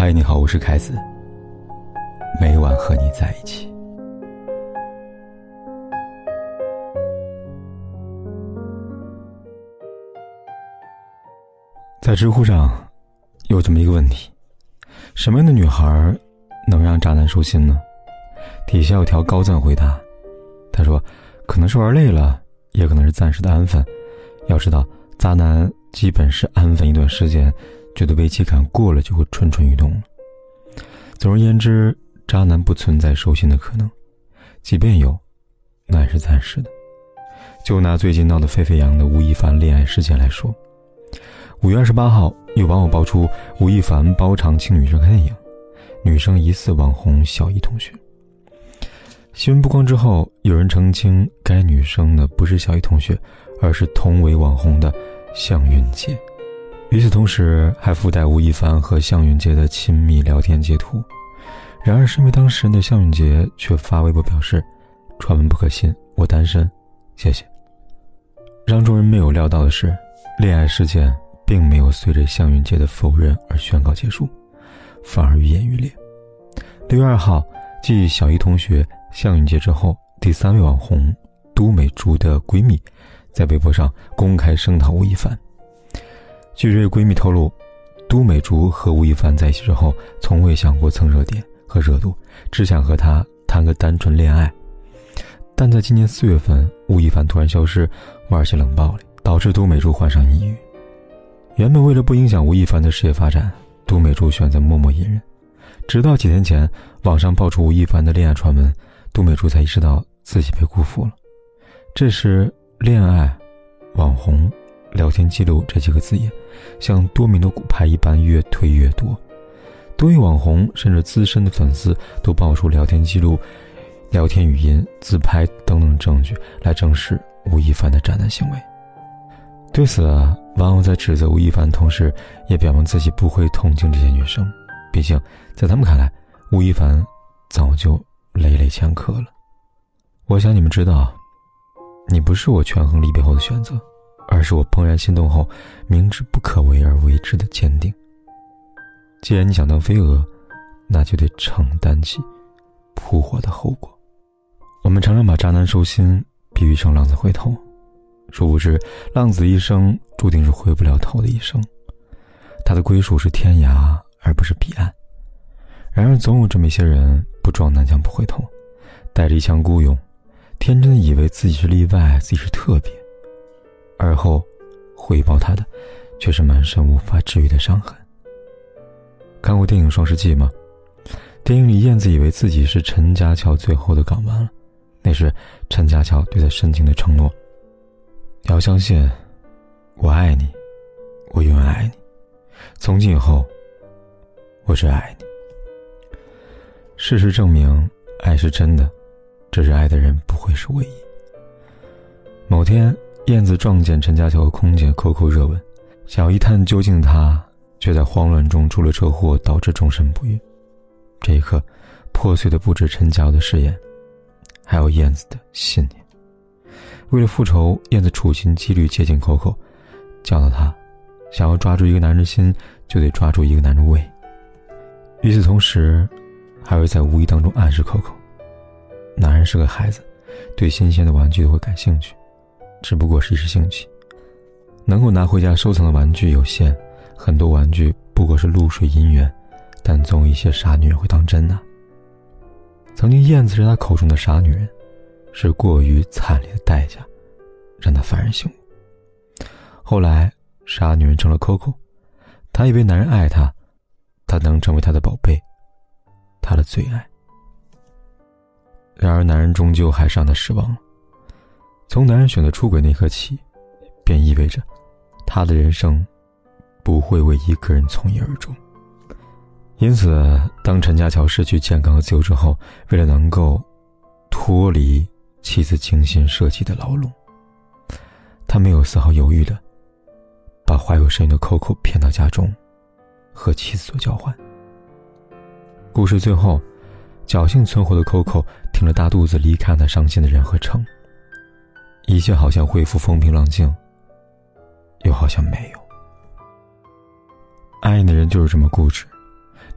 嗨，你好，我是凯子。每晚和你在一起。在知乎上有这么一个问题：什么样的女孩能让渣男收心呢？底下有条高赞回答，他说：“可能是玩累了，也可能是暂时的安分。要知道，渣男基本是安分一段时间。”觉得危机感过了，就会蠢蠢欲动了。总而言之，渣男不存在收心的可能，即便有，那也是暂时的。就拿最近闹得沸沸扬的吴亦凡恋爱事件来说，五月二十八号，有网友爆出吴亦凡包场请女生看电影，女生疑似网红小艺同学。新闻曝光之后，有人澄清该女生呢不是小艺同学，而是同为网红的向云杰。与此同时，还附带吴亦凡和向云杰的亲密聊天截图。然而，身为当事人的向云杰却发微博表示：“传闻不可信，我单身，谢谢。”让众人没有料到的是，恋爱事件并没有随着向云杰的否认而宣告结束，反而愈演愈烈。六月二号，继小一同学向云杰之后，第三位网红都美竹的闺蜜，在微博上公开声讨吴亦凡。据这位闺蜜透露，都美竹和吴亦凡在一起之后，从未想过蹭热点和热度，只想和他谈个单纯恋爱。但在今年四月份，吴亦凡突然消失，玩起冷暴力，导致都美竹患上抑郁。原本为了不影响吴亦凡的事业发展，都美竹选择默默隐忍。直到几天前，网上爆出吴亦凡的恋爱传闻，都美竹才意识到自己被辜负了。这时，恋爱，网红。聊天记录这几个字眼，像多米诺骨牌一般越推越多。多位网红甚至资深的粉丝都爆出聊天记录、聊天语音、自拍等等证据来证实吴亦凡的渣男行为。对此，网友在指责吴亦凡，同时也表明自己不会同情这些女生。毕竟，在他们看来，吴亦凡早就累累前科了。我想你们知道，你不是我权衡利弊后的选择。而是我怦然心动后，明知不可为而为之的坚定。既然你想当飞蛾，那就得承担起扑火的后果。我们常常把渣男收心比喻成浪子回头，殊不知浪子一生注定是回不了头的一生，他的归属是天涯而不是彼岸。然而，总有这么一些人不撞南墙不回头，带着一腔孤勇，天真的以为自己是例外，自己是特别。后，回报他的，却是满身无法治愈的伤痕。看过电影《双世纪》吗？电影里，燕子以为自己是陈家桥最后的港湾了，那是陈家桥对他深情的承诺：“你要相信，我爱你，我永远爱你，从今以后，我只爱你。”事实证明，爱是真的，只是爱的人不会是唯一。某天。燕子撞见陈家桥和空姐口口热吻，想要一探究竟，他却在慌乱中出了车祸，导致终身不孕。这一刻，破碎的不止陈家的誓言，还有燕子的信念。为了复仇，燕子处心积虑接近 Coco，教导他，想要抓住一个男人心，就得抓住一个男人胃。与此同时，还会在无意当中暗示 Coco，男人是个孩子，对新鲜的玩具都会感兴趣。只不过是一时兴起，能够拿回家收藏的玩具有限，很多玩具不过是露水姻缘，但总有一些傻女人会当真呢。曾经燕子是他口中的傻女人，是过于惨烈的代价，让他幡然醒悟。后来，傻女人成了 Coco，他以为男人爱她，她能成为他的宝贝，他的最爱。然而，男人终究还是让他失望了。从男人选择出轨那刻起，便意味着他的人生不会为一个人从一而终。因此，当陈家桥失去健康和自由之后，为了能够脱离妻子精心设计的牢笼，他没有丝毫犹豫的把怀有身孕的 Coco 骗到家中，和妻子做交换。故事最后，侥幸存活的 Coco 挺着大肚子离开了伤心的人和城。一切好像恢复风平浪静，又好像没有。爱你的人就是这么固执，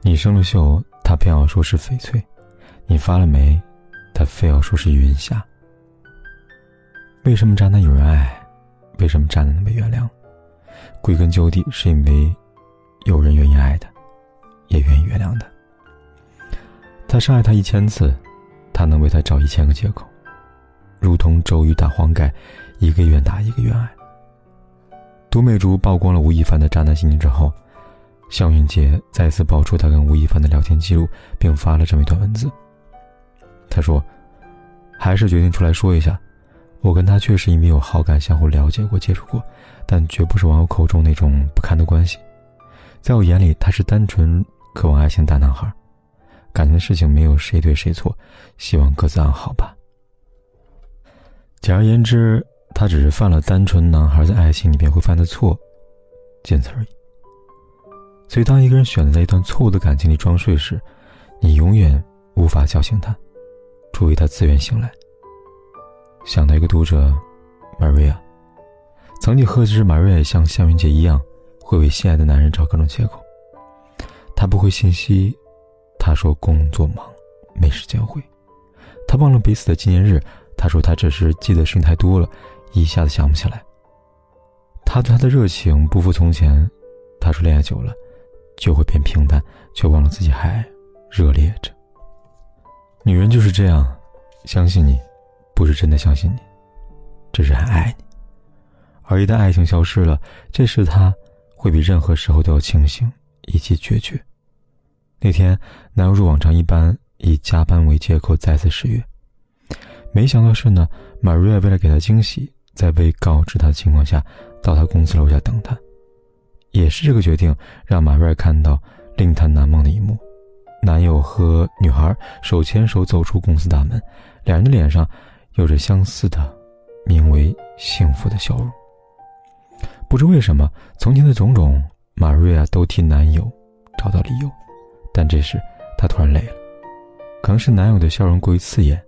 你生了锈，他偏要说是翡翠；你发了霉，他非要说是云霞。为什么渣男有人爱？为什么渣男能被原谅？归根究底，是因为有人愿意爱他，也愿意原谅他。他伤害他一千次，他能为他找一千个借口，如同周瑜打黄盖，一个愿打一个愿挨。杜美竹曝光了吴亦凡的渣男心情之后，向云杰再次爆出他跟吴亦凡的聊天记录，并发了这么一段文字。他说：“还是决定出来说一下。”我跟他确实因为有好感，相互了解过、接触过，但绝不是网友口中那种不堪的关系。在我眼里，他是单纯渴望爱情大男孩。感情的事情没有谁对谁错，希望各自安好吧。简而言之，他只是犯了单纯男孩在爱情里边会犯的错，仅此而已。所以，当一个人选择在一段错误的感情里装睡时，你永远无法叫醒他，除非他自愿醒来。想到一个读者，Maria，曾几何时，Maria 像向云杰一样，会为心爱的男人找各种借口。他不回信息，他说工作忙，没时间回。他忘了彼此的纪念日，他说他只是记得事情太多了，一下子想不起来。他对他的热情不复从前，他说恋爱久了，就会变平淡，却忘了自己还热烈着。女人就是这样，相信你。不是真的相信你，只是很爱你。而一旦爱情消失了，这时他会比任何时候都要清醒以及决绝。那天，男友如往常一般以加班为借口再次失约。没想到是呢，马瑞亚为了给他惊喜，在未告知他的情况下，到他公司楼下等他。也是这个决定，让马瑞亚看到令他难忘的一幕：男友和女孩手牵手走出公司大门，两人的脸上。有着相似的，名为幸福的笑容。不知为什么，从前的种种，玛瑞亚都替男友找到理由，但这时她突然累了，可能是男友的笑容过于刺眼，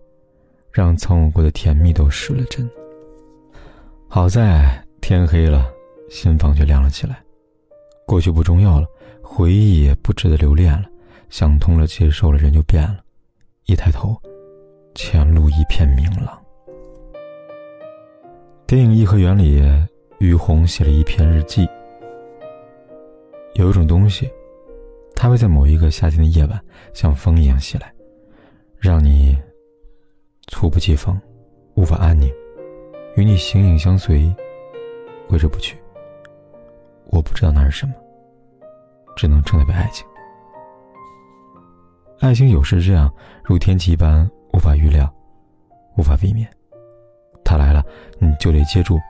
让曾有过的甜蜜都失了真。好在天黑了，心房却亮了起来。过去不重要了，回忆也不值得留恋了，想通了，接受了，人就变了。一抬头。前路一片明朗。电影《颐和园》里，于红写了一篇日记。有一种东西，它会在某一个夏天的夜晚，像风一样袭来，让你猝不及防，无法安宁，与你形影相随，挥之不去。我不知道那是什么，只能称它为爱情。爱情有时这样，如天气一般。无法预料，无法避免。他来了，你就得接住，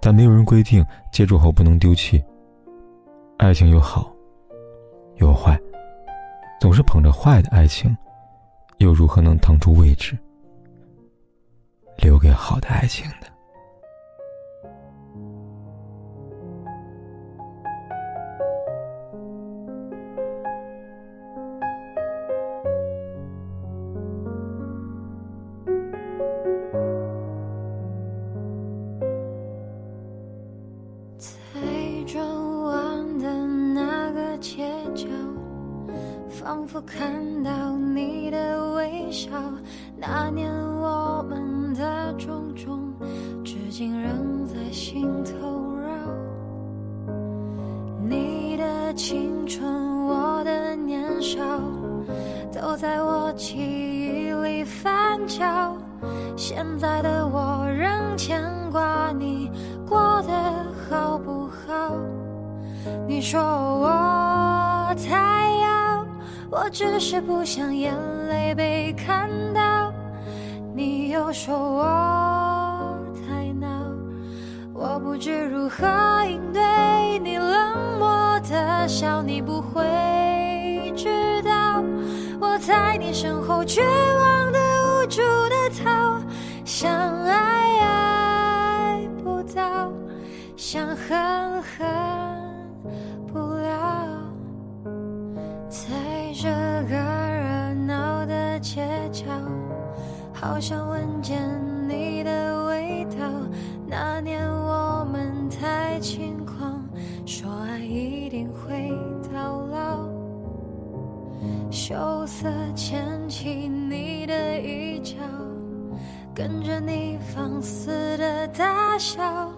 但没有人规定接住后不能丢弃。爱情有好，有坏，总是捧着坏的爱情，又如何能腾出位置，留给好的爱情的？仿佛看到你的微笑，那年我们的种种，至今仍在心头绕。你的青春，我的年少，都在我记忆里翻搅。现在的我仍牵挂你过得好不好？你说我太。我只是不想眼泪被看到，你又说我太闹，我不知如何应对你冷漠的笑，你不会知道我在你身后绝望的无助的逃，想爱爱不到，想恨恨。好想闻见你的味道。那年我们太轻狂，说爱一定会到老。羞涩牵起你的衣角，跟着你放肆的大笑。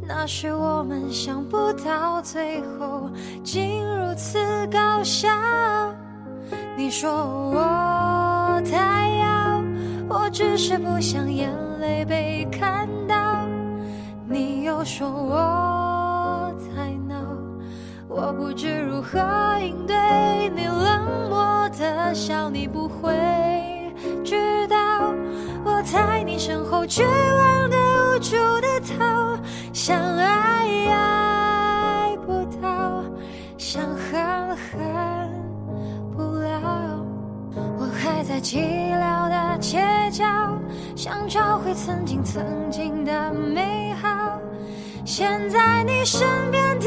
那时我们想不到最后竟如此搞笑。你说，我是不想眼泪被看到。你又说我太闹，我不知如何应对你冷漠的笑。你不会知道，我在你身后绝望的无助的逃，想爱在寂寥的街角，想找回曾经曾经的美好。现在你身边的